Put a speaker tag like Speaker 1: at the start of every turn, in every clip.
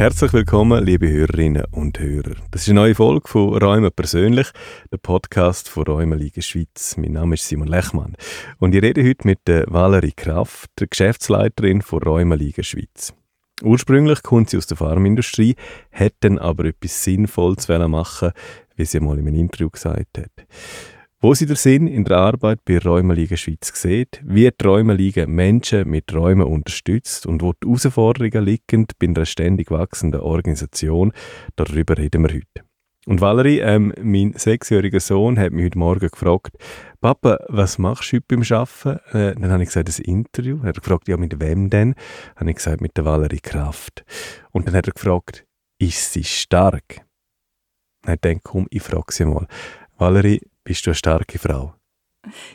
Speaker 1: Herzlich willkommen, liebe Hörerinnen und Hörer. Das ist eine neue Folge von Räumen persönlich, der Podcast von Räumenliga Schweiz. Mein Name ist Simon Lechmann und ich rede heute mit der Valerie Kraft, der Geschäftsleiterin von Räumenliga Schweiz. Ursprünglich kommt sie aus der Pharmaindustrie, hat aber etwas Sinnvolles machen wie sie mal in einem Interview gesagt hat. Wo sie den Sinn in der Arbeit bei Räumenliga Schweiz sieht, wie die Räumenliga Menschen mit Räumen unterstützt und wo die Herausforderungen liegen bei einer ständig wachsenden Organisation, darüber reden wir heute. Und Valerie, ähm, mein sechsjähriger Sohn, hat mich heute Morgen gefragt, Papa, was machst du heute beim Arbeiten? Äh, dann habe ich gesagt, ein Interview. Er hat gefragt, ja, mit wem denn? Dann habe ich gesagt, mit der Valerie Kraft. Und dann hat er gefragt, ist sie stark? Dann er gedacht, komm, ich frage sie mal. Valerie, bist du eine starke Frau?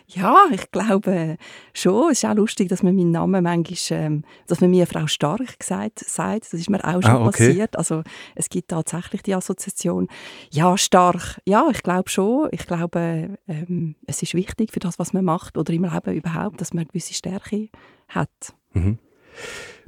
Speaker 2: Ja, ich glaube schon. Es ist auch lustig, dass man meinen Namen manchmal, ähm, dass man mir Frau Stark gesagt, sagt. Das ist mir auch schon ah, okay. passiert. Also es gibt tatsächlich die Assoziation. Ja, stark. Ja, ich glaube schon. Ich glaube, ähm, es ist wichtig für das, was man macht oder im Leben überhaupt, dass man eine gewisse Stärke hat. Mhm.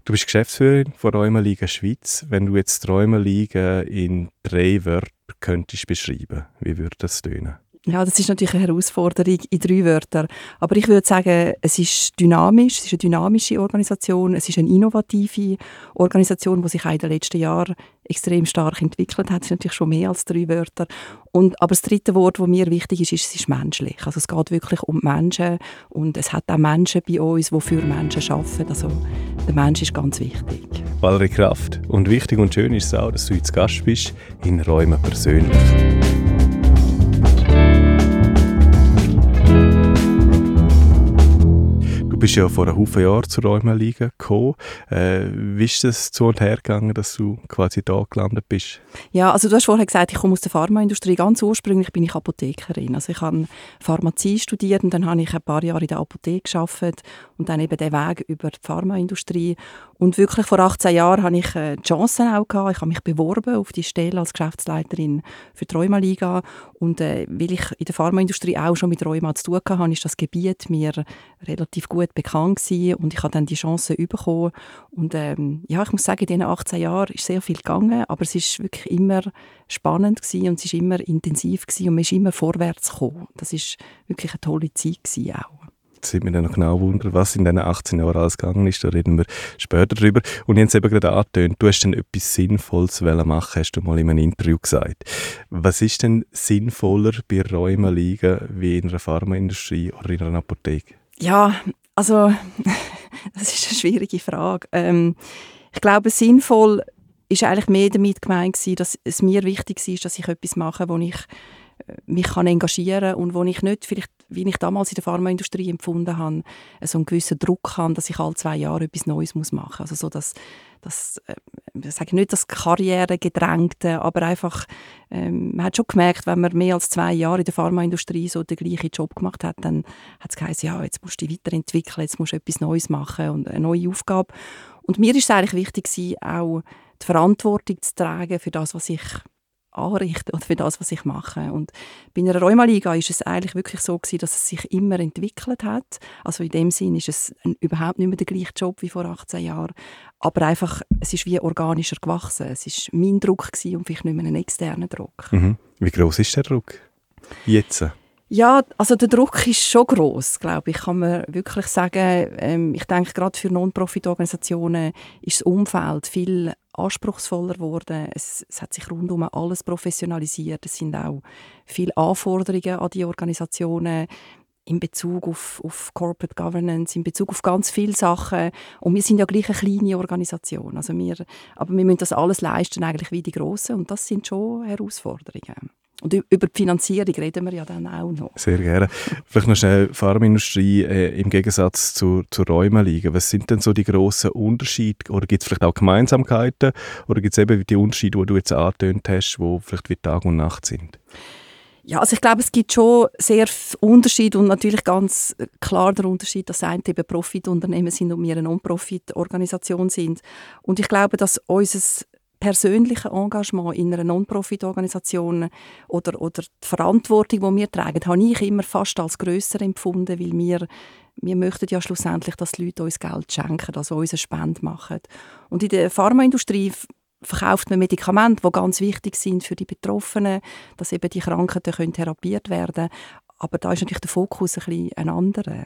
Speaker 1: Du bist Geschäftsführerin von Räumenliga Schweiz. Wenn du jetzt Räumenliga in drei Wörtern könntest beschreiben, wie würde das tönen?
Speaker 2: Ja, das ist natürlich eine Herausforderung in drei Wörtern. Aber ich würde sagen, es ist dynamisch, es ist eine dynamische Organisation, es ist eine innovative Organisation, die sich auch in den letzten Jahren extrem stark entwickelt hat. Das ist natürlich schon mehr als drei Wörter. Und, aber das dritte Wort, das mir wichtig ist, ist, es ist menschlich. Also es geht wirklich um Menschen und es hat auch Menschen bei uns, die für Menschen arbeiten. Also der Mensch ist ganz wichtig.
Speaker 1: Valerie Kraft. Und wichtig und schön ist es auch, dass du jetzt Gast bist in Räumen persönlich. Du bist ja vor einem Haufen Jahren zur Räumenliga gekommen. Äh, wie ist es zu und her gegangen, dass du quasi da gelandet bist?
Speaker 2: Ja, also du hast vorher gesagt, ich komme aus der Pharmaindustrie. Ganz ursprünglich bin ich Apothekerin. Also ich habe Pharmazie studiert und dann habe ich ein paar Jahre in der Apotheke gearbeitet und dann eben den Weg über die Pharmaindustrie. Und wirklich vor 18 Jahren habe ich äh, Chancen auch gehabt. Ich habe mich beworben auf die Stelle als Geschäftsleiterin für die Rheumaliga. Und äh, weil ich in der Pharmaindustrie auch schon mit Rheuma zu tun hatte, ist das Gebiet mir relativ gut bekannt gewesen. Und ich habe dann die Chance bekommen. Und ähm, ja, ich muss sagen, in diesen 18 Jahren ist sehr viel gegangen, aber es ist wirklich immer spannend gewesen und es ist immer intensiv gewesen und man ist immer vorwärts gekommen. Das ist wirklich eine tolle Zeit gewesen auch.
Speaker 1: Jetzt sind wir dann noch genau wundern, was in diesen 18 Jahren alles gegangen ist. Da reden wir später drüber. Und jetzt eben gerade angetönt, du hast dann etwas Sinnvolles machen, hast du mal in einem Interview gesagt. Was ist denn sinnvoller bei Räumen liegen wie in einer Pharmaindustrie oder in einer Apotheke?
Speaker 2: Ja, also das ist eine schwierige Frage. Ähm, ich glaube, sinnvoll ist eigentlich mehr damit gemeint dass es mir wichtig ist, dass ich etwas mache, wo ich mich kann engagieren und wo ich nicht, vielleicht, wie ich damals in der Pharmaindustrie empfunden habe, so einen gewissen Druck habe, dass ich alle zwei Jahre etwas Neues machen muss. Also so, dass, dass äh, ich sage nicht das Karrieregedrängte, aber einfach, ähm, man hat schon gemerkt, wenn man mehr als zwei Jahre in der Pharmaindustrie so den gleichen Job gemacht hat, dann hat es geheißen, ja, jetzt musst du dich weiterentwickeln, jetzt musst du etwas Neues machen und eine neue Aufgabe. Und mir ist es eigentlich wichtig auch die Verantwortung zu tragen für das, was ich anrichten oder für das, was ich mache. Und bei einer Rheumaliga ist es eigentlich wirklich so gewesen, dass es sich immer entwickelt hat. Also in dem Sinn ist es ein, überhaupt nicht mehr der gleiche Job wie vor 18 Jahren. Aber einfach, es ist wie organischer gewachsen. Es ist mein Druck gewesen und vielleicht nicht mehr ein externer Druck.
Speaker 1: Mhm. Wie groß ist der Druck jetzt?
Speaker 2: Ja, also der Druck ist schon groß, glaube ich, kann man wirklich sagen. Ähm, ich denke, gerade für Non-Profit-Organisationen ist das Umfeld viel anspruchsvoller geworden. Es, es, hat sich rundum alles professionalisiert. Es sind auch viele Anforderungen an die Organisationen in Bezug auf, auf Corporate Governance, in Bezug auf ganz viele Sachen. Und wir sind ja gleich eine kleine Organisation. Also wir, aber wir müssen das alles leisten, eigentlich wie die Grossen. Und das sind schon Herausforderungen. Und über die Finanzierung reden wir ja dann auch noch.
Speaker 1: Sehr gerne. Vielleicht noch schnell Pharmaindustrie äh, im Gegensatz zu, zu Räumen liegen. Was sind denn so die grossen Unterschiede? Oder gibt es vielleicht auch Gemeinsamkeiten? Oder gibt es eben die Unterschiede, die du jetzt angetönt hast, die vielleicht wie Tag und Nacht sind?
Speaker 2: Ja, also ich glaube, es gibt schon sehr Unterschiede und natürlich ganz klar der Unterschied, dass eine eben Profitunternehmen sind und wir eine Non-Profit-Organisation sind. Und ich glaube, dass unser persönliche Engagement in einer Non-Profit-Organisation oder, oder die Verantwortung, die wir tragen, habe ich immer fast als grösser empfunden, weil wir, wir möchten ja schlussendlich, dass die Leute uns Geld schenken, also uns eine Spende machen. Und in der Pharmaindustrie verkauft man Medikamente, die ganz wichtig sind für die Betroffenen, dass eben die können therapiert werden können. Aber da ist natürlich der Fokus ein bisschen ein anderer.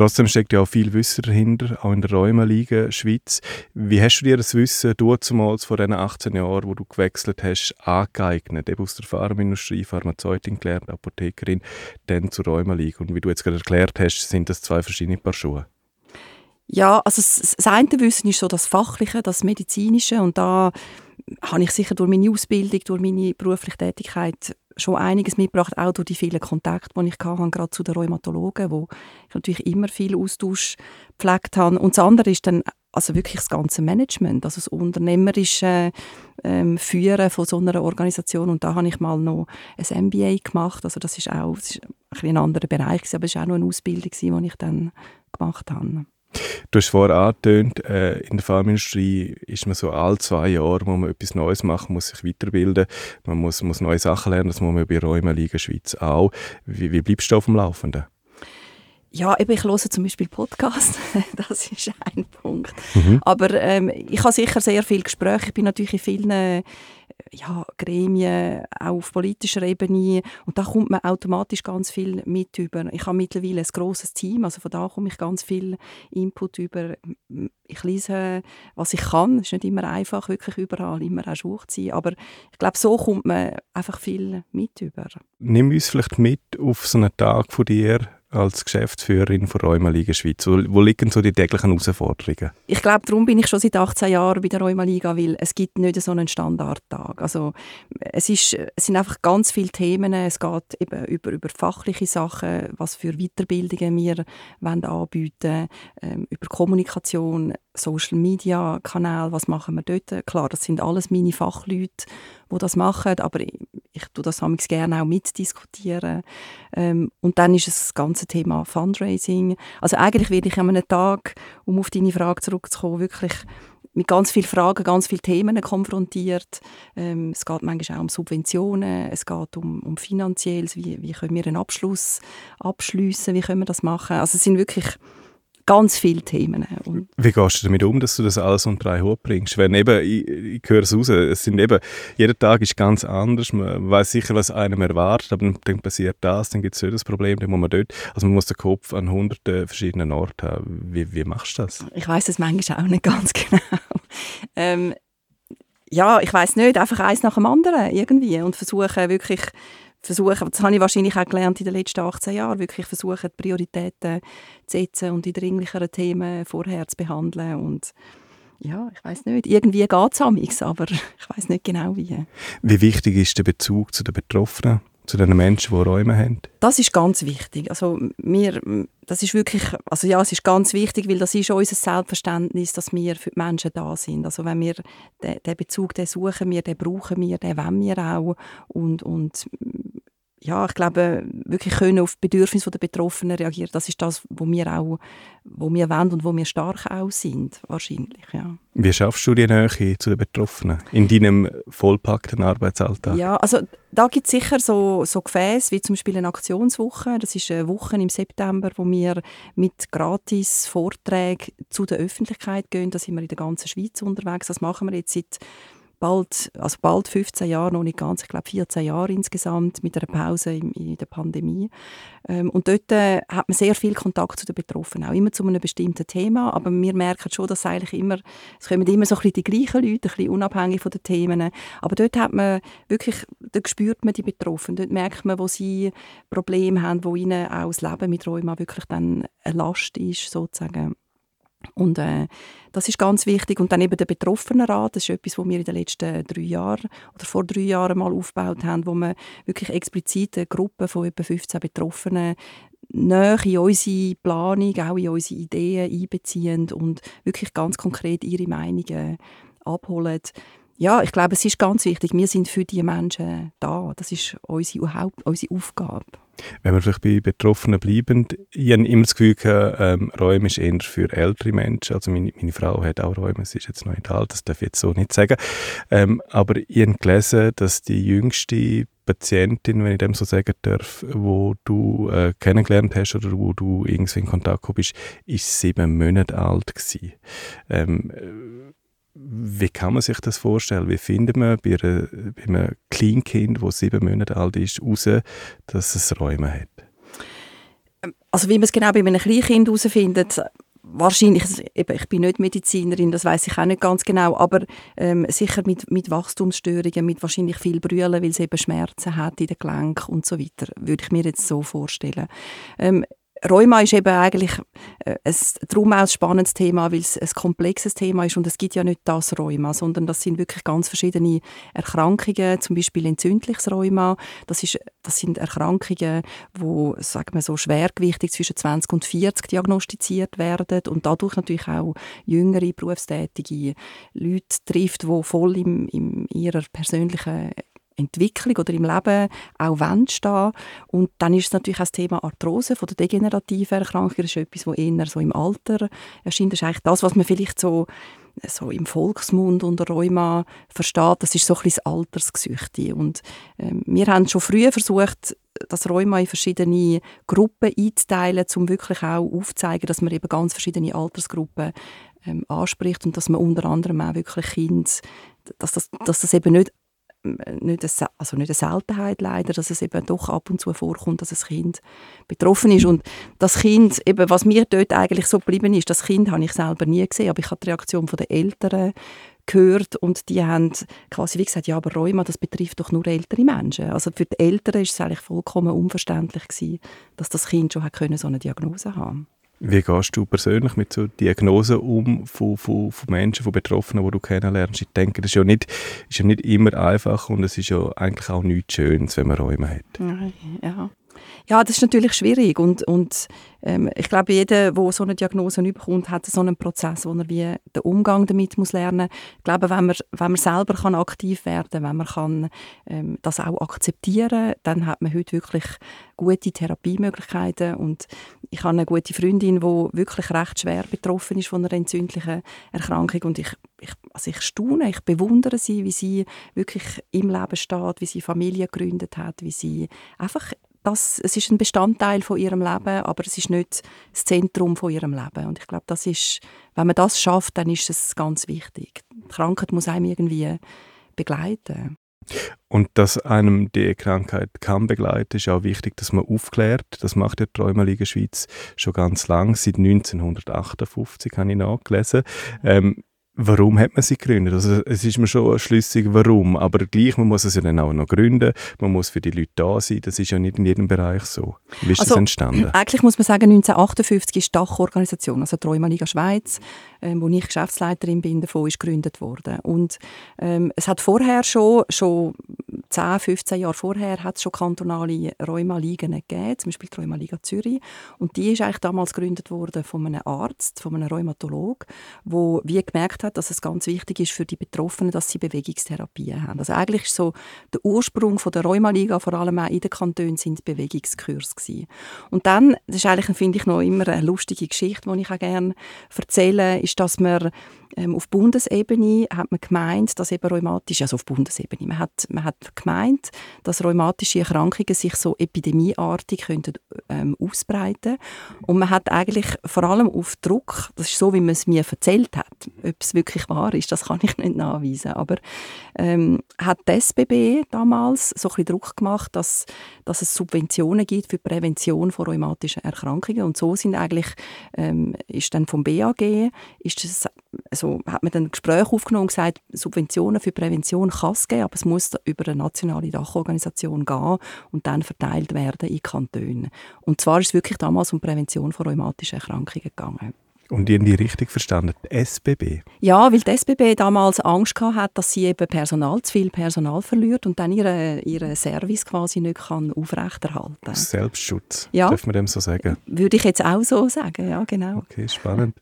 Speaker 1: Trotzdem steckt ja auch viel Wissen dahinter, auch in der Rheumaliga Schweiz. Wie hast du dir das Wissen du zumals vor diesen 18 Jahren, wo du gewechselt hast, angeeignet? Eben aus der Pharmaindustrie, Pharmazeutin gelernt, Apothekerin, dann zur Rheumaliga. Und wie du jetzt gerade erklärt hast, sind das zwei verschiedene Paar Schuhe.
Speaker 2: Ja, also das, das eine Wissen ist so das Fachliche, das Medizinische und da habe ich sicher durch meine Ausbildung, durch meine berufliche Tätigkeit schon einiges mitgebracht, auch durch die vielen Kontakte, die ich hatte, gerade zu den Rheumatologen, wo ich natürlich immer viel Austausch gepflegt habe. Und das andere ist dann also wirklich das ganze Management, also das unternehmerische ähm, Führen von so einer Organisation. Und da habe ich mal noch ein MBA gemacht, also das ist auch das ist ein, ein anderer Bereich, aber es war auch noch eine Ausbildung, die ich dann gemacht habe.
Speaker 1: Du hast vorher angetönt, äh, in der Pharmaindustrie ist man so alle zwei Jahre, wo man etwas Neues machen, muss sich weiterbilden, man muss, muss neue Sachen lernen, das muss man bei Räumen Liga Schweiz auch. Wie, wie bleibst du auf dem Laufenden?
Speaker 2: Ja, eben, ich höre zum Beispiel Podcasts, das ist ein Punkt. Mhm. Aber ähm, ich habe sicher sehr viele Gespräche, ich bin natürlich in vielen ja, Gremien, auch auf politischer Ebene. Und da kommt man automatisch ganz viel mit über. Ich habe mittlerweile ein grosses Team, also von da komme ich ganz viel Input über. Ich lese, was ich kann. Es ist nicht immer einfach, wirklich überall immer auch schwach zu sein. Aber ich glaube, so kommt man einfach viel mit über.
Speaker 1: Nimm uns vielleicht mit auf so einen Tag von dir, als Geschäftsführerin von Rheumaliga Schweiz? Wo, wo, liegen so die täglichen Herausforderungen?
Speaker 2: Ich glaube, darum bin ich schon seit 18 Jahren bei der Rheumaliga, weil es gibt nicht so einen Standardtag. Also es, ist, es sind einfach ganz viele Themen. Es geht eben über, über fachliche Sachen, was für Weiterbildungen wir wollen anbieten ähm, über Kommunikation, Social Media Kanal, was machen wir dort? Klar, das sind alles meine Fachleute, die das machen, aber ich, ich tue das gerne auch mitdiskutieren. Ähm, und dann ist das ganze Thema Fundraising. Also eigentlich werde ich an einem Tag, um auf deine Frage zurückzukommen, wirklich mit ganz vielen Fragen, ganz vielen Themen konfrontiert. Ähm, es geht manchmal auch um Subventionen, es geht um, um Finanzielles, wie, wie können wir einen Abschluss abschließen, wie können wir das machen. Also es sind wirklich ganz viele Themen.
Speaker 1: Und Wie gehst du damit um, dass du das alles unter einen Hut bringst? Wenn eben, ich, ich höre es raus, es sind eben, jeder Tag ist ganz anders, man weiß sicher, was einem erwartet, aber dann passiert das, dann gibt es so das Problem, dann muss man dort, also man muss den Kopf an hunderten verschiedenen Orten haben. Wie, wie machst du das?
Speaker 2: Ich weiß es manchmal auch nicht ganz genau. ähm, ja, ich weiß nicht, einfach eins nach dem anderen irgendwie und versuchen wirklich versuchen, das habe ich wahrscheinlich auch gelernt in den letzten 18 Jahren, wirklich versuchen, die Prioritäten zu setzen und die dringlicheren Themen vorher zu behandeln und ja, ich weiß nicht, irgendwie geht es aber ich weiß nicht genau wie.
Speaker 1: Wie wichtig ist der Bezug zu den Betroffenen? zu den Menschen, die Räume haben?
Speaker 2: Das ist ganz wichtig. Also wir, das ist wirklich, also ja, es ist ganz wichtig, weil das ist unser Selbstverständnis, dass wir für die Menschen da sind. Also wenn wir den, den Bezug, den suchen wir, den brauchen wir, den wollen wir auch und, und ja, ich glaube, wirklich können auf die Bedürfnisse der Betroffenen reagieren. Das ist das, wo wir auch, wo wir wollen und wo wir stark auch sind, wahrscheinlich, ja.
Speaker 1: Wie schaffst du die Nähe zu den Betroffenen in deinem vollpackten Arbeitsalltag?
Speaker 2: Ja, also da gibt es sicher so, so Gefäße, wie zum Beispiel eine Aktionswoche. Das ist eine Woche im September, wo wir mit gratis Vorträgen zu der Öffentlichkeit gehen. Da sind wir in der ganzen Schweiz unterwegs. Das machen wir jetzt seit bald, also bald 15 Jahre, noch nicht ganz, ich glaube 14 Jahre insgesamt, mit einer Pause in, in der Pandemie. Ähm, und dort äh, hat man sehr viel Kontakt zu den Betroffenen, auch immer zu einem bestimmten Thema, aber wir merken schon, dass eigentlich immer, es kommen immer so ein bisschen die gleichen Leute, ein bisschen unabhängig von den Themen, aber dort hat man wirklich, dort spürt man die Betroffenen, dort merkt man, wo sie Probleme haben, wo ihnen auch das Leben mit Rheuma wirklich dann eine Last ist, sozusagen. Und äh, das ist ganz wichtig. Und dann eben der Betroffenenrat, das ist etwas, was wir in den letzten drei Jahren oder vor drei Jahren mal aufgebaut haben, wo wir wirklich explizit eine Gruppe von etwa 15 Betroffenen näher in unsere Planung, auch in unsere Ideen einbeziehen und wirklich ganz konkret ihre Meinungen abholen. Ja, ich glaube, es ist ganz wichtig. Wir sind für die Menschen da. Das ist unsere, Haupt unsere Aufgabe.
Speaker 1: Wenn wir vielleicht bei Betroffenen bleiben, ich habe immer das Gefühl, ähm, Räume ist eher für ältere Menschen. Also meine, meine Frau hat auch Räume, sie ist jetzt noch nicht alt, das darf ich jetzt so nicht sagen. Ähm, aber ich habe gelesen, dass die jüngste Patientin, wenn ich dem so sagen darf, wo du äh, kennengelernt hast oder wo du irgendwie in Kontakt gekommen bist, ist sieben Monate alt gewesen. Ähm, Wie kann man sich das vorstellen? Wie findet man bei, einer, bei einem Kleinkind, das sieben Monate alt ist, heraus, dass es Räume hat?
Speaker 2: Also wie man es genau bei einem Kleinkind herausfindet, wahrscheinlich, eben, ich bin nicht Medizinerin, das weiß ich auch nicht ganz genau, aber ähm, sicher mit, mit Wachstumsstörungen, mit wahrscheinlich viel Brüllen, weil es eben Schmerzen hat in den Gelenken und so weiter, würde ich mir jetzt so vorstellen. Ähm, Rheuma ist eben eigentlich äh, ein, darum auch ein spannendes Thema, weil es ein komplexes Thema ist und es gibt ja nicht das Rheuma, sondern das sind wirklich ganz verschiedene Erkrankungen, zum Beispiel entzündliches Rheuma. Das, ist, das sind Erkrankungen, wo sagen wir so schwergewichtig zwischen 20 und 40 diagnostiziert werden und dadurch natürlich auch jüngere berufstätige Leute trifft, die voll im, in ihrer persönlichen Entwicklung oder im Leben auch stehen Und dann ist es natürlich auch das Thema Arthrose von der degenerativen Erkrankung. Das ist etwas, das eher so im Alter erscheint. Das ist eigentlich das, was man vielleicht so, so im Volksmund unter Rheuma versteht. Das ist so ein Altersgesüchte. Und äh, wir haben schon früh versucht, das Rheuma in verschiedene Gruppen einzuteilen, um wirklich auch aufzuzeigen, dass man eben ganz verschiedene Altersgruppen ähm, anspricht und dass man unter anderem auch wirklich Kinder, dass das, dass das eben nicht nicht eine, also nicht eine Seltenheit leider, dass es eben doch ab und zu vorkommt, dass ein Kind betroffen ist. Und das Kind, eben, was mir dort eigentlich so geblieben ist, das Kind habe ich selber nie gesehen, aber ich habe die Reaktion der Eltern gehört und die haben quasi wie gesagt, ja, aber Rheuma, das betrifft doch nur ältere Menschen. Also für die Eltern ist es eigentlich vollkommen unverständlich gewesen, dass das Kind schon hat können, so eine Diagnose haben
Speaker 1: wie gehst du persönlich mit so Diagnosen um von, von, von Menschen, von Betroffenen, die du kennenlernst? Ich denke, das ist ja, nicht, ist ja nicht immer einfach und es ist ja eigentlich auch nichts Schönes, wenn man Räume hat.
Speaker 2: Ja, ja, das ist natürlich schwierig und, und ähm, ich glaube, jeder, der so eine Diagnose bekommt, hat so einen Prozess, wo er wie den Umgang damit muss lernen muss. Ich glaube, wenn man, wenn man selber kann aktiv werden kann, wenn man kann, ähm, das auch akzeptieren kann, dann hat man heute wirklich gute Therapiemöglichkeiten und ich habe eine gute Freundin, die wirklich recht schwer betroffen ist von einer entzündlichen Erkrankung und ich, ich, also ich staune, ich bewundere sie, wie sie wirklich im Leben steht, wie sie Familie gegründet hat, wie sie einfach das, es ist ein Bestandteil von ihrem Leben, aber es ist nicht das Zentrum von ihrem Leben. Und ich glaube, das ist, wenn man das schafft, dann ist es ganz wichtig. Die Krankheit muss einem irgendwie begleiten.
Speaker 1: Und dass einem die Krankheit kann begleiten, ist auch wichtig, dass man aufklärt. Das macht die Träumerliga Schweiz schon ganz lang, seit 1958 habe ich nachgelesen. Ähm, Warum hat man sie gegründet? Also es ist mir schon schlüssig, warum, aber gleich, man muss es ja dann auch noch gründen, man muss für die Leute da sein, das ist ja nicht in jedem Bereich so. Wie ist also, das entstanden?
Speaker 2: Eigentlich muss man sagen, 1958 ist die Dachorganisation, also die Rheumaliga Schweiz, ähm, wo ich Geschäftsleiterin bin, davon ist gegründet worden. Und ähm, es hat vorher schon, schon 10, 15 Jahre vorher hat es schon kantonale Rheumaligen gegeben, zum Beispiel die Rheumaliga Zürich. Und die ist eigentlich damals gegründet worden von einem Arzt, von einem Rheumatolog, wo wie gemerkt hat, dass es ganz wichtig ist für die Betroffenen, dass sie Bewegungstherapien haben. Also eigentlich ist so der Ursprung von der Rheumaliga, vor allem auch in den Kantonen, sind Bewegungskurs gewesen. Und dann, das ist eigentlich, finde ich, noch immer eine lustige Geschichte, die ich auch gerne erzähle, ist, dass man ähm, auf Bundesebene hat man gemeint, dass eben rheumatische, also auf Bundesebene, man hat, man hat gemeint, dass rheumatische Erkrankungen sich so epidemieartig könnten, ähm, ausbreiten und man hat eigentlich vor allem auf Druck, das ist so, wie man es mir erzählt hat, ob es wirklich wahr ist, das kann ich nicht nachweisen, aber ähm, hat die SBB damals so ein bisschen Druck gemacht, dass, dass es Subventionen gibt für die Prävention von rheumatischen Erkrankungen und so sind eigentlich, ähm, ist dann vom BAG, ist es also hat man dann ein Gespräch aufgenommen und gesagt, Subventionen für Prävention kann es geben, aber es muss über eine nationale Dachorganisation gehen und dann verteilt werden in Kantonen. Und zwar ist es wirklich damals um Prävention von rheumatischen Erkrankungen gegangen.
Speaker 1: Und irgendwie richtig verstanden, die SBB?
Speaker 2: Ja, weil die SBB damals Angst hatte, dass sie eben Personal, zu viel Personal verliert und dann ihren ihre Service quasi nicht kann aufrechterhalten kann.
Speaker 1: Selbstschutz, ja. darf man dem so sagen?
Speaker 2: Würde ich jetzt auch so sagen, ja genau.
Speaker 1: Okay, spannend.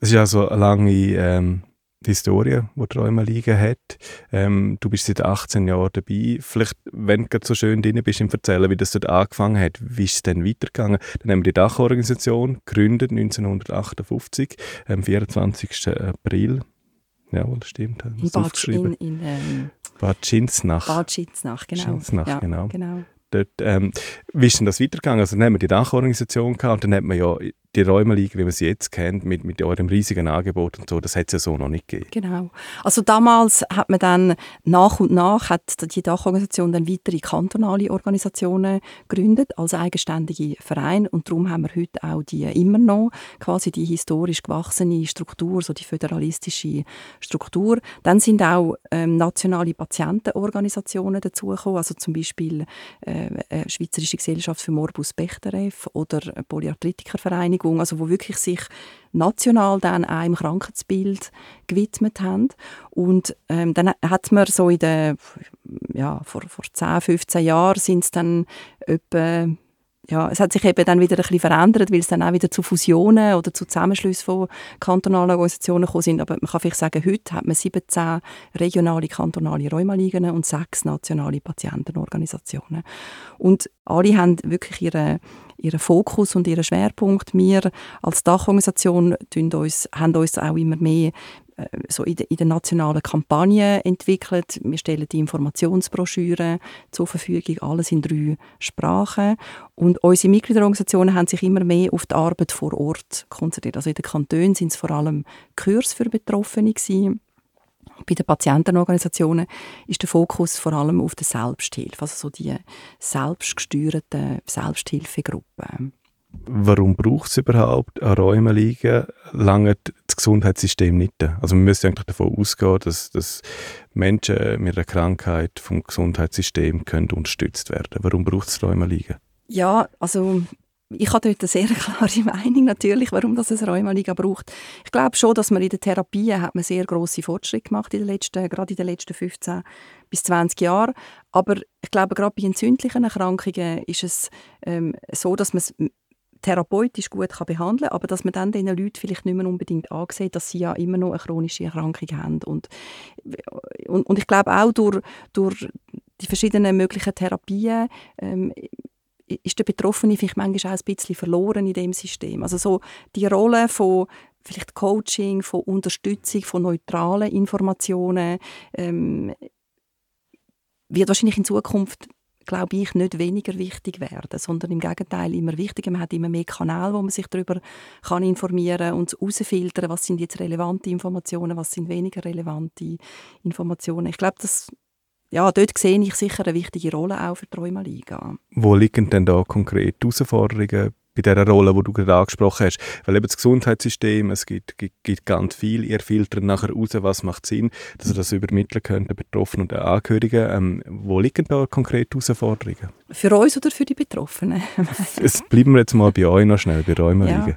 Speaker 1: Es ist also eine lange ähm, Historie, die Träume liegen hat. Ähm, du bist seit 18 Jahren dabei. Vielleicht, wenn du so schön drin bist, im Erzählen, wie das dort angefangen hat, wie ist es denn weitergegangen? Dann haben wir die Dachorganisation gegründet, 1958, am 24. April. Ja, das stimmt.
Speaker 2: In Bad, in, in ähm,
Speaker 1: Bad Schinznach.
Speaker 2: Bad Schinznach, genau.
Speaker 1: Schinznach,
Speaker 2: ja,
Speaker 1: genau.
Speaker 2: genau.
Speaker 1: Dort, ähm, wie ist denn das weitergegangen? Also dann haben wir die Dachorganisation gehabt und dann hat man ja die Räumeliga, wie man sie jetzt kennt, mit, mit eurem riesigen Angebot und so, das hat es ja so noch nicht gegeben.
Speaker 2: Genau. Also damals hat man dann nach und nach hat die Dachorganisation dann weitere kantonale Organisationen gegründet als eigenständige Verein und darum haben wir heute auch die immer noch quasi die historisch gewachsene Struktur, so die föderalistische Struktur. Dann sind auch ähm, nationale Patientenorganisationen dazugekommen, also zum Beispiel äh, äh, Schweizerische Gesellschaft für Morbus Bechterew oder Polyarthritikervereinigung, also wo wirklich sich national dann auch Krankheitsbild gewidmet haben. Und ähm, dann hat man so in den, ja, vor, vor 10, 15 Jahren sind es dann etwa ja, es hat sich eben dann wieder ein bisschen verändert, weil es dann auch wieder zu Fusionen oder zu Zusammenschlüssen von kantonalen Organisationen gekommen sind. Aber man kann vielleicht sagen, heute hat man 17 regionale, kantonale Rheumaligen und sechs nationale Patientenorganisationen. Und alle haben wirklich ihre, ihren Fokus und ihren Schwerpunkt. Wir als Dachorganisation uns, haben uns auch immer mehr so in, de, in der nationalen Kampagne entwickelt. Wir stellen die Informationsbroschüren zur Verfügung, alles in drei Sprachen. Und unsere Mitgliederorganisationen haben sich immer mehr auf die Arbeit vor Ort konzentriert. Also in den Kantonen sind es vor allem Kurs für Betroffene gewesen. Bei den Patientenorganisationen ist der Fokus vor allem auf der Selbsthilfe, also so die selbstgesteuerten Selbsthilfegruppen.
Speaker 1: Warum braucht es überhaupt eine Räumeliga? Lange das Gesundheitssystem nicht. Also man müsste eigentlich davon ausgehen, dass, dass Menschen mit einer Krankheit vom Gesundheitssystem können unterstützt werden. Warum braucht es Räumeliga?
Speaker 2: Ja, also ich habe dort eine sehr klare Meinung natürlich, warum das eine Rheumaliga braucht. Ich glaube schon, dass man in der Therapie hat man sehr große Fortschritte gemacht in den letzten, gerade in den letzten 15 bis 20 Jahren. Aber ich glaube, gerade bei entzündlichen Erkrankungen ist es ähm, so, dass man es therapeutisch gut behandeln kann, aber dass man dann den Leuten vielleicht nicht mehr unbedingt ansieht, dass sie ja immer noch eine chronische Erkrankung haben. Und, und, und ich glaube auch durch, durch die verschiedenen möglichen Therapien ähm, ist der Betroffene vielleicht manchmal auch ein bisschen verloren in dem System. Also so die Rolle von vielleicht Coaching, von Unterstützung, von neutralen Informationen ähm, wird wahrscheinlich in Zukunft glaube ich, nicht weniger wichtig werden, sondern im Gegenteil immer wichtiger. Man hat immer mehr Kanäle, wo man sich darüber kann informieren und herausfiltern, was sind jetzt relevante Informationen, was sind weniger relevante Informationen. Ich glaube, das ja, dort sehe ich sicher eine wichtige Rolle auch für die Rheumaliga.
Speaker 1: Wo liegen denn da konkret Herausforderungen bei dieser Rolle, die du gerade angesprochen hast. Weil eben das Gesundheitssystem, es gibt, gibt, gibt ganz viel, ihr filtert nachher raus, was macht Sinn, dass ihr das übermitteln könnt, den Betroffenen und den Angehörigen. Ähm, wo liegen da konkrete Herausforderungen?
Speaker 2: Für uns oder für die Betroffenen?
Speaker 1: es bleiben wir jetzt mal bei euch noch schnell, bei Räumen ja.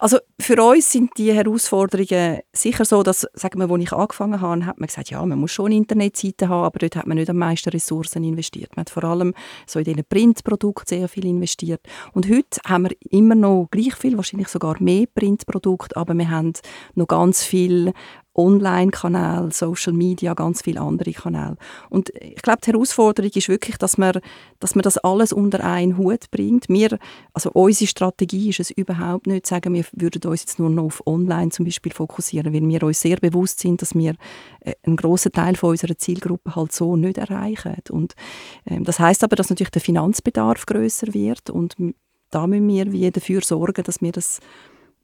Speaker 2: Also für uns sind die Herausforderungen sicher so, dass, sagen wir, als ich angefangen habe, hat man gesagt, ja, man muss schon eine Internetseite haben, aber dort hat man nicht am meisten Ressourcen investiert. Man hat vor allem so in diesen Printprodukten sehr viel investiert. Und heute haben wir immer noch gleich viel, wahrscheinlich sogar mehr Printprodukte, aber wir haben noch ganz viel Online-Kanäle, Social Media, ganz viele andere Kanäle. Und ich glaube, die Herausforderung ist wirklich, dass man, dass man das alles unter einen Hut bringt. Wir, also unsere Strategie ist es überhaupt nicht, zu sagen, wir würden uns jetzt nur noch auf Online zum Beispiel fokussieren, weil wir uns sehr bewusst sind, dass wir äh, einen großen Teil von unserer Zielgruppe halt so nicht erreichen. Und ähm, das heißt aber, dass natürlich der Finanzbedarf größer wird und da müssen wir wie dafür sorgen, dass wir das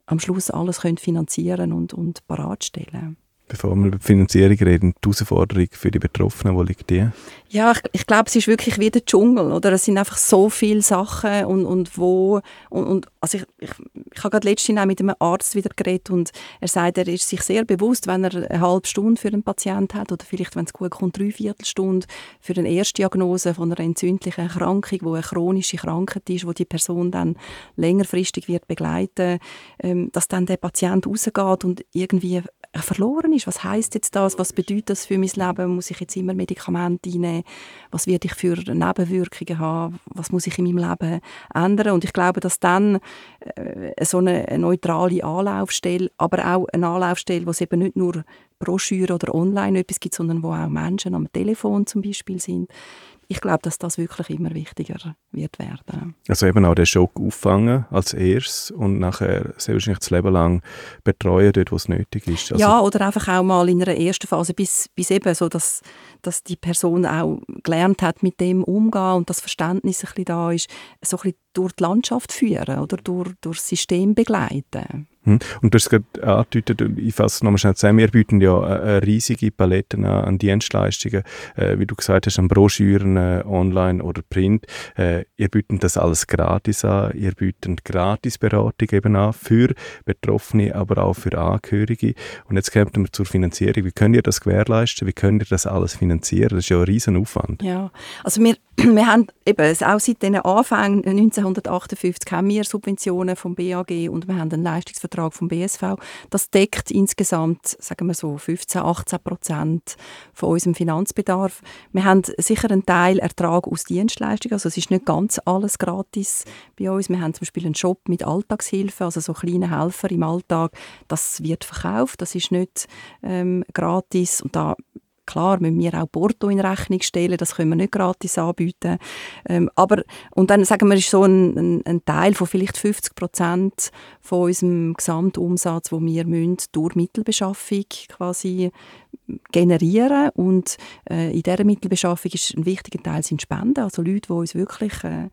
Speaker 2: am Schluss alles können finanzieren und, und bereitstellen
Speaker 1: Bevor wir über die Finanzierung reden, die Herausforderung für die Betroffenen, wo liegt die?
Speaker 2: Ja, ich, ich glaube, es ist wirklich wie der Dschungel, oder? Es sind einfach so viele Sachen und, und wo, und, und also ich, ich, ich habe gerade letztens auch mit einem Arzt wieder geredet und er sagt, er ist sich sehr bewusst, wenn er eine halbe Stunde für einen Patienten hat oder vielleicht, wenn es gut kommt, drei Viertelstunde für eine Erstdiagnose von einer entzündlichen Erkrankung, wo eine chronische Krankheit ist, wo die Person dann längerfristig wird begleiten, ähm, dass dann der Patient rausgeht und irgendwie verloren ist. Was heißt jetzt das? Was bedeutet das für mein Leben? Muss ich jetzt immer Medikamente einnehmen? Was werde ich für Nebenwirkungen haben? Was muss ich in meinem Leben ändern? Und ich glaube, dass dann äh, so eine, eine, neutrale Anlaufstelle, aber auch eine Anlaufstelle, wo es eben nicht nur Broschüre oder online etwas gibt, sondern wo auch Menschen am Telefon zum Beispiel sind, ich glaube, dass das wirklich immer wichtiger wird werden.
Speaker 1: Also eben auch den Schock auffangen als erstes und nachher sehr wahrscheinlich das Leben lang betreuen, dort wo es nötig ist.
Speaker 2: Also ja, oder einfach auch mal in einer ersten Phase, bis, bis eben so, dass, dass die Person auch gelernt hat, mit dem umzugehen und das Verständnis ein bisschen da ist, so ein bisschen durch die Landschaft führen oder durch, durch das System begleiten.
Speaker 1: Hm. Und du hast es gerade angedeutet, ich fasse es nochmal schnell zusammen, wir bieten ja eine riesige Palette an, Dienstleistungen, äh, wie du gesagt hast, an Broschüren, äh, online oder print. Äh, ihr bietet das alles gratis an, ihr bietet Gratisberatung eben an für Betroffene, aber auch für Angehörige. Und jetzt kommen wir zur Finanzierung. Wie könnt ihr das gewährleisten? Wie könnt ihr das alles finanzieren? Das ist ja ein riesen Aufwand.
Speaker 2: Ja, also wir, wir haben eben auch seit den Anfängen 1958 haben wir Subventionen vom BAG und wir haben einen Leistungsvertrag Beitrag vom BSV. Das deckt insgesamt, sagen wir so, 15, 18 Prozent von unserem Finanzbedarf. Wir haben sicher einen Teil Ertrag aus Dienstleistungen, also es ist nicht ganz alles gratis bei uns. Wir haben zum Beispiel einen Shop mit Alltagshilfe, also so kleine Helfer im Alltag. Das wird verkauft, das ist nicht ähm, gratis und da Klar, müssen wir auch Porto in Rechnung stellen, das können wir nicht gratis anbieten. Ähm, aber, und dann sagen wir, ist so ein, ein, ein Teil von vielleicht 50 Prozent von unserem Gesamtumsatz, wo wir müssen, durch Mittelbeschaffung quasi generieren und äh, in dieser Mittelbeschaffung ist ein wichtiger Teil sind Spenden, also Leute, die uns wirklich äh,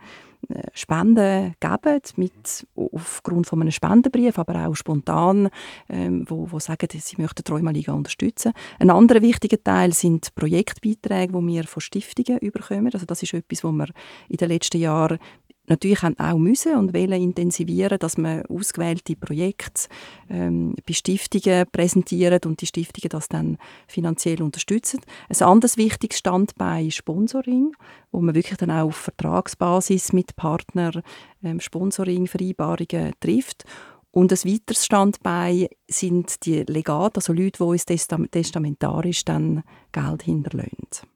Speaker 2: Spenden geben, mit, aufgrund von einem Spendenbrief, aber auch spontan, ähm, wo, wo sagen, sie möchten die unterstützen. Ein anderer wichtiger Teil sind Projektbeiträge, die wir von Stiftungen überkommen. Also das ist etwas, was wir in den letzten Jahren natürlich auch müssen und wollen intensivieren, dass man ausgewählte Projekte ähm, bei Stiftungen präsentiert und die Stiftungen das dann finanziell unterstützen. Ein anderes wichtiges Standbein ist Sponsoring, wo man wirklich dann auch auf Vertragsbasis mit Partnern ähm, Sponsoring-Vereinbarungen trifft. Und ein weiteres Standbein sind die Legate, also Leute, die uns testamentarisch dann Geld hinterlassen.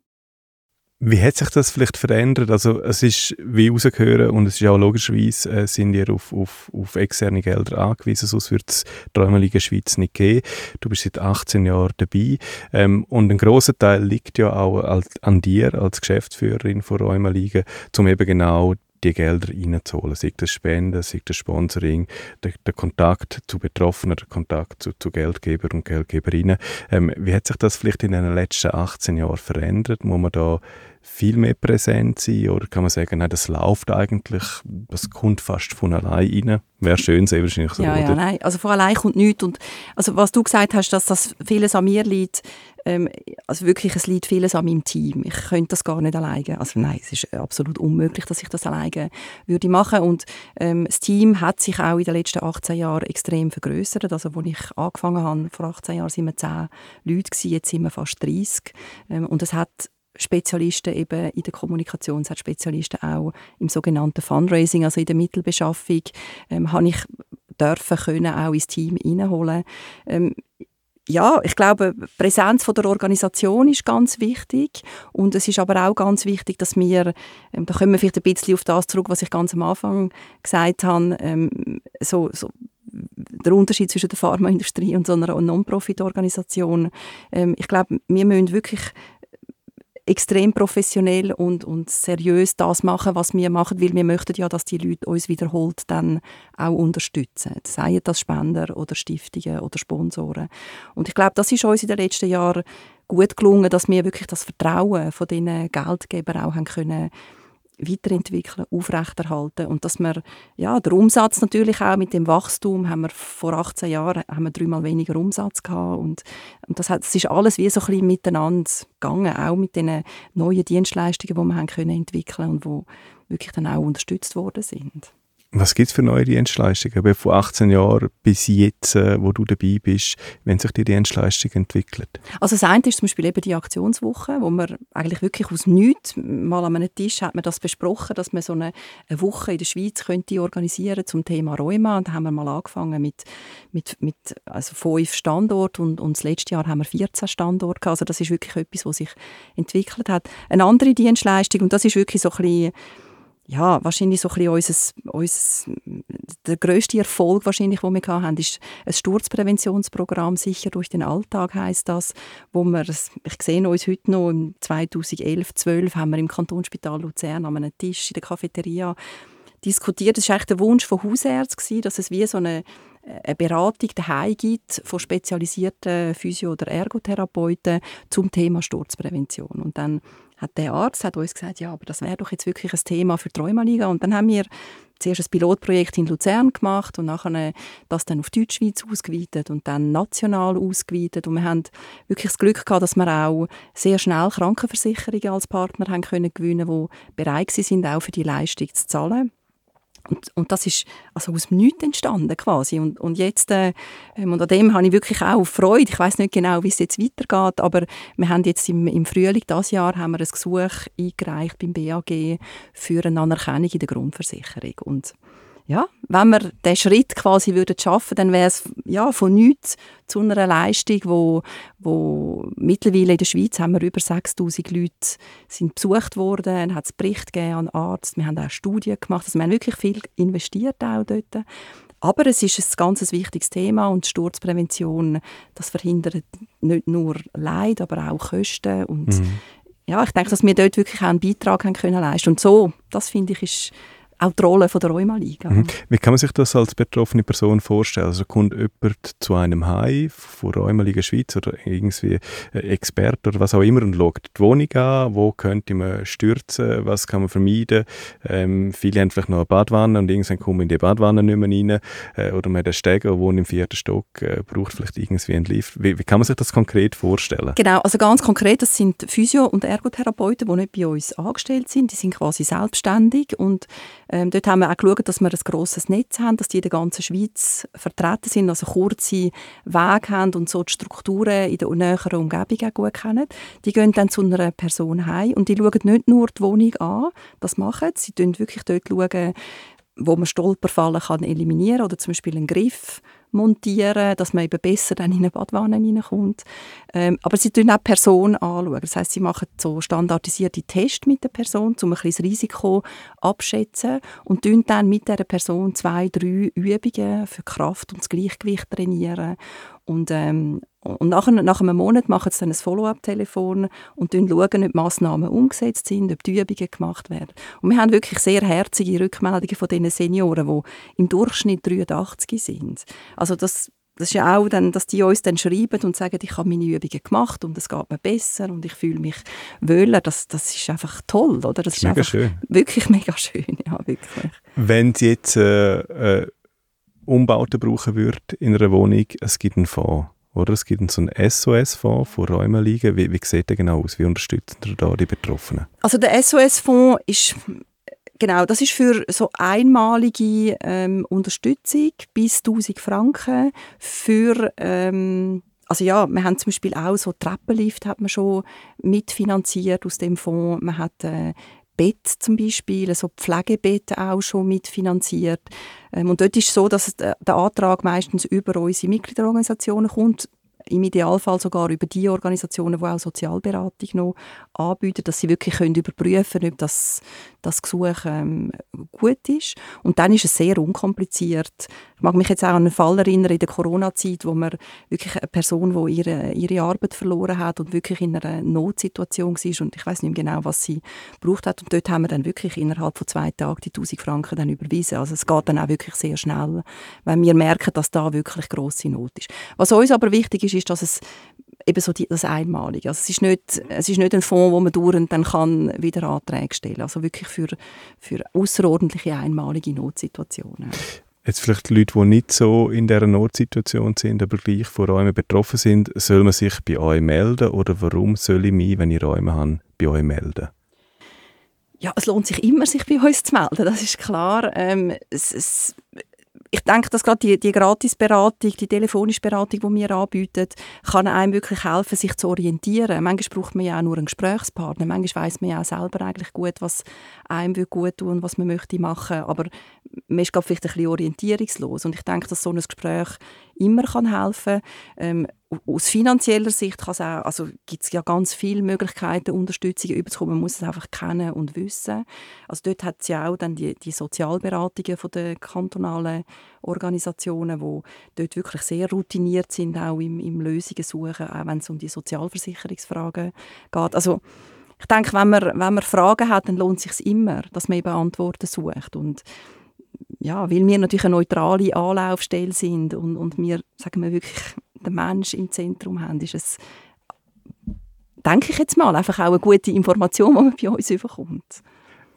Speaker 1: Wie hat sich das vielleicht verändert? Also es ist, wie rausgehören, und es ist auch logischerweise, äh, sind ihr auf, auf, auf externe Gelder angewiesen, sonst wird es die Räumliche Schweiz nicht geben. Du bist seit 18 Jahren dabei ähm, und ein großer Teil liegt ja auch an dir als Geschäftsführerin von Räumeligen, um eben genau die Gelder reinzuholen, sei das Spenden, sei das Sponsoring, der, der Kontakt zu Betroffenen, der Kontakt zu, zu Geldgeber und Geldgeberinnen. Ähm, wie hat sich das vielleicht in den letzten 18 Jahren verändert? Muss man da viel mehr präsent sein? Oder kann man sagen, nein, das läuft eigentlich, das kommt fast von allein rein? Wäre schön, sehr wahrscheinlich so,
Speaker 2: ja,
Speaker 1: oder?
Speaker 2: Ja, nein, also von allein kommt nichts. Und also was du gesagt hast, dass das vieles an mir liegt, ähm, also wirklich, es liegt vieles an meinem Team. Ich könnte das gar nicht alleine. Also nein, es ist absolut unmöglich, dass ich das alleine würde machen. Und ähm, das Team hat sich auch in den letzten 18 Jahren extrem vergrößert. Also als ich angefangen habe, vor 18 Jahren waren wir 10 Leute, gewesen, jetzt sind wir fast 30. Ähm, und es hat Spezialisten eben in der Kommunikation, es hat Spezialisten auch im sogenannten Fundraising, also in der Mittelbeschaffung, ähm, habe ich dürfen können auch ins Team reinholen. Ähm, ja, ich glaube, die Präsenz von der Organisation ist ganz wichtig und es ist aber auch ganz wichtig, dass wir, ähm, da kommen wir vielleicht ein bisschen auf das zurück, was ich ganz am Anfang gesagt habe, ähm, so, so der Unterschied zwischen der Pharmaindustrie und so einer Non-Profit-Organisation. Ähm, ich glaube, wir müssen wirklich extrem professionell und, und seriös das machen, was wir machen, weil wir möchten ja, dass die Leute uns wiederholt dann auch unterstützen. Seien das Spender oder Stiftungen oder Sponsoren. Und ich glaube, das ist uns in den letzten Jahren gut gelungen, dass wir wirklich das Vertrauen von diesen Geldgebern auch haben können weiterentwickeln, aufrechterhalten und dass wir, ja, der Umsatz natürlich auch mit dem Wachstum, haben wir vor 18 Jahren haben wir dreimal weniger Umsatz gehabt und, und das, hat, das ist alles wie so ein bisschen miteinander gegangen, auch mit den neuen Dienstleistungen, die wir haben können entwickeln und die wirklich dann auch unterstützt worden sind.
Speaker 1: Was gibt es für neue Dienstleistungen? Von 18 Jahren bis jetzt, äh, wo du dabei bist, wenn sich die Dienstleistung entwickelt?
Speaker 2: Also das eine ist zum Beispiel eben die Aktionswoche, wo man eigentlich wirklich aus nichts, mal an einem Tisch hat man das besprochen, dass man so eine, Woche in der Schweiz könnte organisieren zum Thema Rheuma. Und da haben wir mal angefangen mit, mit, mit also fünf Standorten und, und das letzte Jahr haben wir 14 Standorte. Also das ist wirklich etwas, was sich entwickelt hat. Eine andere Dienstleistung, und das ist wirklich so ein bisschen ja, wahrscheinlich so ein bisschen unser, unser, der grösste Erfolg, wahrscheinlich, den wir haben, ist ein Sturzpräventionsprogramm «Sicher durch den Alltag» heißt das, wo wir, ich sehe uns heute noch, im 2011, 12 haben wir im Kantonsspital Luzern an einem Tisch in der Cafeteria diskutiert. Das war eigentlich der Wunsch von Hausärzten, dass es wie so eine eine Beratung daheim gibt von spezialisierten Physio- oder Ergotherapeuten zum Thema Sturzprävention. Und dann hat der Arzt hat uns gesagt, ja, aber das wäre doch jetzt wirklich ein Thema für die. Und dann haben wir zuerst ein Pilotprojekt in Luzern gemacht und nachher das dann auf Deutschschweiz ausgeweitet und dann national ausgeweitet. Und wir haben wirklich das Glück gehabt, dass wir auch sehr schnell Krankenversicherungen als Partner haben können gewinnen, die bereit sind, auch für die Leistung zu zahlen. Und, und das ist also aus dem Nichts entstanden quasi. Und, und jetzt, äh, ähm, und an dem habe ich wirklich auch Freude. Ich weiß nicht genau, wie es jetzt weitergeht, aber wir haben jetzt im, im Frühling dieses Jahr haben wir ein Gesuch eingereicht beim BAG für eine Anerkennung in der Grundversicherung. Und ja, wenn wir diesen Schritt quasi würden schaffen, dann wäre es ja, von nichts zu einer Leistung, wo, wo mittlerweile in der Schweiz haben wir über 6000 Leute sind besucht worden, hat es Bericht gegeben an Arzt, wir haben auch Studien gemacht, also wir haben wirklich viel investiert auch dort. Aber es ist ein ganz wichtiges Thema und Sturzprävention, das verhindert nicht nur Leid, aber auch Kosten und mhm. ja, ich denke, dass wir dort wirklich auch einen Beitrag haben können leisten und so, das finde ich ist auch die Rolle von der Rheuma-Liga. Mhm.
Speaker 1: Wie kann man sich das als betroffene Person vorstellen? Also kommt jemand zu einem Heim von Rheuma-Liga Schweiz oder irgendwie Experte oder was auch immer und schaut die Wohnung an, wo könnte man stürzen, was kann man vermeiden. Ähm, viele haben vielleicht noch eine Badwanne und irgendwann kommen in die Badwanne nicht mehr rein äh, oder man hat einen Steiger, wohnt im vierten Stock, äh, braucht vielleicht irgendwie einen Lift. Wie, wie, kann man sich das konkret vorstellen?
Speaker 2: Genau, also ganz konkret, das sind Physio- und Ergotherapeuten, die nicht bei uns angestellt sind, die sind quasi selbstständig und ähm, dort haben wir auch geschaut, dass wir ein grosses Netz haben, dass die in der ganzen Schweiz vertreten sind, also kurze Wege haben und so die Strukturen in der näheren Umgebung auch gut kennen. Die gehen dann zu einer Person heim und die schauen nicht nur die Wohnung an, das machen sie, sie schauen wirklich dort, schauen, wo man Stolperfallen kann eliminieren oder zum Beispiel einen Griff montieren, dass man eben besser dann in eine Badwanne reinkommt. Ähm, aber sie schauen auch die Person anschauen. Das heißt, sie machen so standardisierte Tests mit der Person, um ein das Risiko abschätzen und dann mit der Person zwei, drei Übungen für Kraft und das Gleichgewicht trainieren. Und, ähm, und nach, nach einem Monat machen sie dann ein Follow-up-Telefon und schauen, ob die Massnahmen umgesetzt sind, ob die Übungen gemacht werden. Und wir haben wirklich sehr herzige Rückmeldungen von diesen Senioren, die im Durchschnitt 83 sind. Also das, das ist ja auch dann, dass die uns dann schreiben und sagen, ich habe meine Übungen gemacht und es geht mir besser und ich fühle mich wohler. Das, das ist einfach toll, oder? Das ist
Speaker 1: mega schön.
Speaker 2: Wirklich mega schön, ja, wirklich.
Speaker 1: Wenn Sie jetzt äh, äh, Umbauten brauchen würde in einer Wohnung, es gibt einen Fonds oder? Es gibt so einen SOS-Fonds von Räumenliegen. Wie, wie sieht der genau aus? Wie unterstützt ihr da die Betroffenen?
Speaker 2: Also der SOS-Fonds ist Genau, das ist für so einmalige ähm, Unterstützung bis 1000 Franken für ähm, also ja, wir haben zum Beispiel auch so Treppenlift hat man schon mitfinanziert aus dem Fonds. Man hat äh, Bett zum Beispiel, also Pflegebett auch schon mitfinanziert. Ähm, und dort ist es so, dass der Antrag meistens über unsere Mitgliederorganisationen kommt im Idealfall sogar über die Organisationen, die auch Sozialberatung noch anbieten, dass sie wirklich können überprüfen können, ob das, das Gesuch ähm, gut ist. Und dann ist es sehr unkompliziert. Ich mag mich jetzt auch an einen Fall erinnern in der Corona-Zeit, wo man wirklich eine Person, die ihre, ihre Arbeit verloren hat und wirklich in einer Notsituation war und ich weiß nicht mehr genau, was sie braucht hat. Und dort haben wir dann wirklich innerhalb von zwei Tagen die 1000 Franken dann überwiesen. Also es geht dann auch wirklich sehr schnell, wenn wir merken, dass da wirklich grosse Not ist. Was uns aber wichtig ist, ist, dass es eben so die, das Einmalige. Also es ist nicht, es ist nicht ein Fonds, wo man dauernd dann kann wieder Anträge stellen. Also wirklich für, für außerordentliche einmalige Notsituationen.
Speaker 1: Jetzt vielleicht Leute, die nicht so in dieser Notsituation sind, aber gleich von Räumen betroffen sind, soll man sich bei euch melden oder warum soll ich mich, wenn ich Räume habe, bei euch melden?
Speaker 2: Ja, es lohnt sich immer, sich bei uns zu melden, das ist klar. Ähm, es, es, ich denke, dass gerade die, die Gratisberatung, die telefonische Beratung, die wir anbieten, kann einem wirklich helfen, sich zu orientieren. Manchmal braucht man ja auch nur einen Gesprächspartner. Manchmal weiß man ja auch selber eigentlich gut, was einem gut tun was man möchte machen. Aber man ist vielleicht ein bisschen orientierungslos. Und ich denke, dass so ein Gespräch immer kann helfen kann. Ähm, aus finanzieller Sicht auch, also gibt es ja ganz viele Möglichkeiten, Unterstützung überzukommen. Man muss es einfach kennen und wissen. Also dort hat es ja auch dann die, die Sozialberatungen von den kantonalen Organisationen, die dort wirklich sehr routiniert sind, auch im, im Lösungen suchen, auch wenn es um die Sozialversicherungsfragen geht. Also ich denke, wenn man, wenn man Fragen hat, dann lohnt es sich immer, dass man eben Antworten sucht. Und ja, weil wir natürlich eine neutrale Anlaufstelle sind und, und wir, sagen wir wirklich, den Mensch im Zentrum haben, ist es, denke ich jetzt mal, einfach auch eine gute Information, die man bei uns bekommt.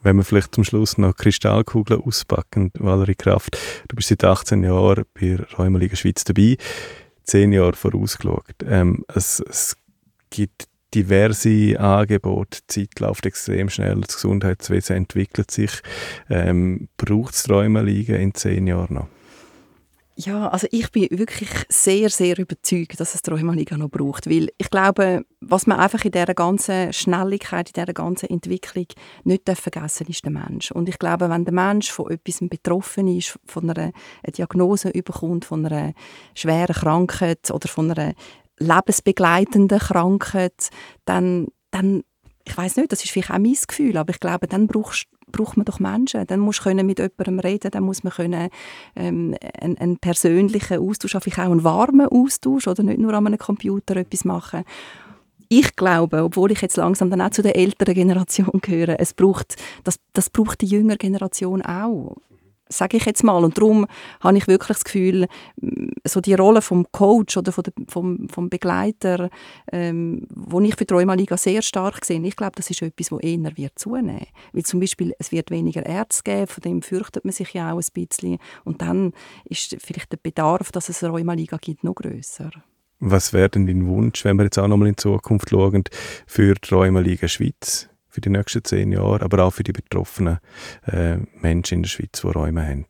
Speaker 1: Wenn wir vielleicht zum Schluss noch Kristallkugeln auspacken, Valerie Kraft, du bist seit 18 Jahren bei Räumeliga Schweiz dabei, zehn Jahre vorausgeschaut. Ähm, es, es gibt diverse Angebote, die Zeit läuft extrem schnell, das Gesundheitswesen entwickelt sich. Ähm, Braucht es Räumeliga in zehn Jahren noch?
Speaker 2: Ja, also ich bin wirklich sehr, sehr überzeugt, dass es die Rheumaliga noch braucht, weil ich glaube, was man einfach in dieser ganzen Schnelligkeit, in dieser ganzen Entwicklung nicht vergessen ist der Mensch. Und ich glaube, wenn der Mensch von etwas betroffen ist, von einer Diagnose überkommt, von einer schweren Krankheit oder von einer lebensbegleitenden Krankheit, dann, dann ich weiß nicht, das ist vielleicht auch mein Gefühl, aber ich glaube, dann brauchst braucht man doch Menschen. Dann musst du mit jemandem reden, dann muss man können, ähm, einen, einen, persönlichen Austausch, vielleicht auch einen warmen Austausch oder nicht nur an einem Computer etwas machen. Ich glaube, obwohl ich jetzt langsam dann auch zu der älteren Generation gehöre, es braucht, das, das braucht die jüngere Generation auch sage ich jetzt mal. Und darum habe ich wirklich das Gefühl, so die Rolle vom Coach oder vom, vom Begleiter, ähm, wo ich für die Rheumaliga sehr stark sehe, ich glaube, das ist etwas, das eher wird zunehmen. Weil zum Beispiel, es wird weniger Ärzte geben, von dem fürchtet man sich ja auch ein bisschen. Und dann ist vielleicht der Bedarf, dass es eine Rheumaliga gibt, noch grösser.
Speaker 1: Was wäre denn dein Wunsch, wenn wir jetzt auch nochmal in Zukunft schauen, für die Rheumaliga Schweiz? Für die nächsten zehn Jahre, aber auch für die betroffenen äh, Menschen in der Schweiz, die Räume haben?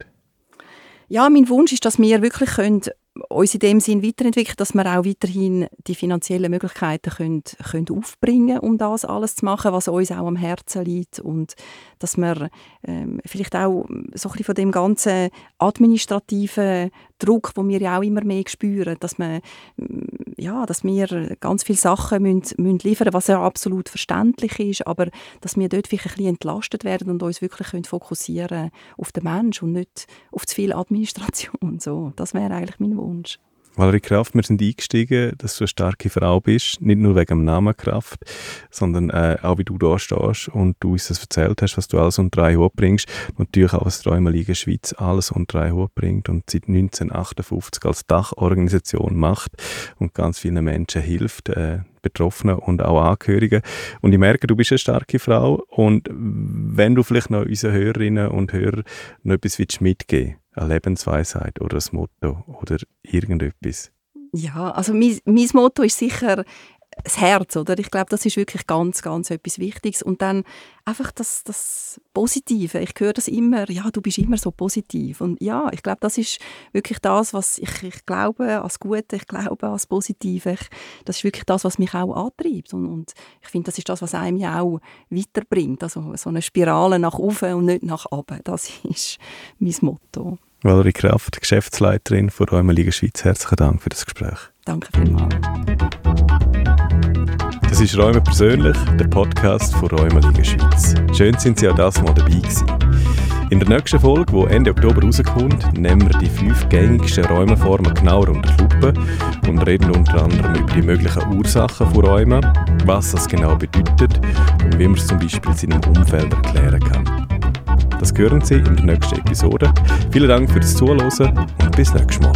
Speaker 2: Ja, mein Wunsch ist, dass wir wirklich können uns in dem Sinn weiterentwickeln, dass wir auch weiterhin die finanziellen Möglichkeiten können, können aufbringen um das alles zu machen, was uns auch am Herzen liegt und dass wir ähm, vielleicht auch so ein bisschen von dem ganzen administrativen Druck, wo wir ja auch immer mehr spüren, dass wir, mm, ja, dass wir ganz viele Sachen müssen, müssen liefern was ja absolut verständlich ist, aber dass wir dort vielleicht ein bisschen entlastet werden und uns wirklich können fokussieren auf den Mensch und nicht auf zu viel Administration. So, das wäre eigentlich mein Wunsch.
Speaker 1: Valerie Kraft, wir sind eingestiegen, dass du eine starke Frau bist, nicht nur wegen dem Namen Kraft, sondern äh, auch wie du da stehst und du uns das erzählt hast, was du alles unter drei Hut bringst. Natürlich auch, was Träumerliga Schweiz alles unter drei Hut bringt und seit 1958 als Dachorganisation macht und ganz vielen Menschen hilft, äh, Betroffenen und auch Angehörigen. Und ich merke, du bist eine starke Frau und wenn du vielleicht noch unseren Hörerinnen und Hörern noch etwas mitgeben willst, eine Lebensweisheit oder ein Motto oder irgendetwas?
Speaker 2: Ja, also mein, mein Motto ist sicher das Herz, oder? Ich glaube, das ist wirklich ganz, ganz etwas Wichtiges. Und dann einfach das, das Positive. Ich höre das immer, ja, du bist immer so positiv. Und ja, ich glaube, das ist wirklich das, was ich, ich glaube als Gute, ich glaube als Positive. Ich, das ist wirklich das, was mich auch antreibt. Und, und ich finde, das ist das, was einem ja auch weiterbringt. Also so eine Spirale nach oben und nicht nach unten. Das ist mein Motto.
Speaker 1: Valerie Kraft, Geschäftsleiterin von Räumeliga Schweiz, herzlichen Dank für das Gespräch.
Speaker 2: Danke vielmals.
Speaker 1: Das ist Räume persönlich, der Podcast von Räumeliga Schweiz. Schön sind Sie auch das Mal dabei gewesen. In der nächsten Folge, die Ende Oktober rauskommt, nehmen wir die fünf gängigsten Räumeformen genauer unter die Lupe und reden unter anderem über die möglichen Ursachen von Räumen, was das genau bedeutet und wie man es zum Beispiel in seinem Umfeld erklären kann. Das hören Sie in der nächsten Episode. Vielen Dank fürs Zuhören und bis nächstes Mal.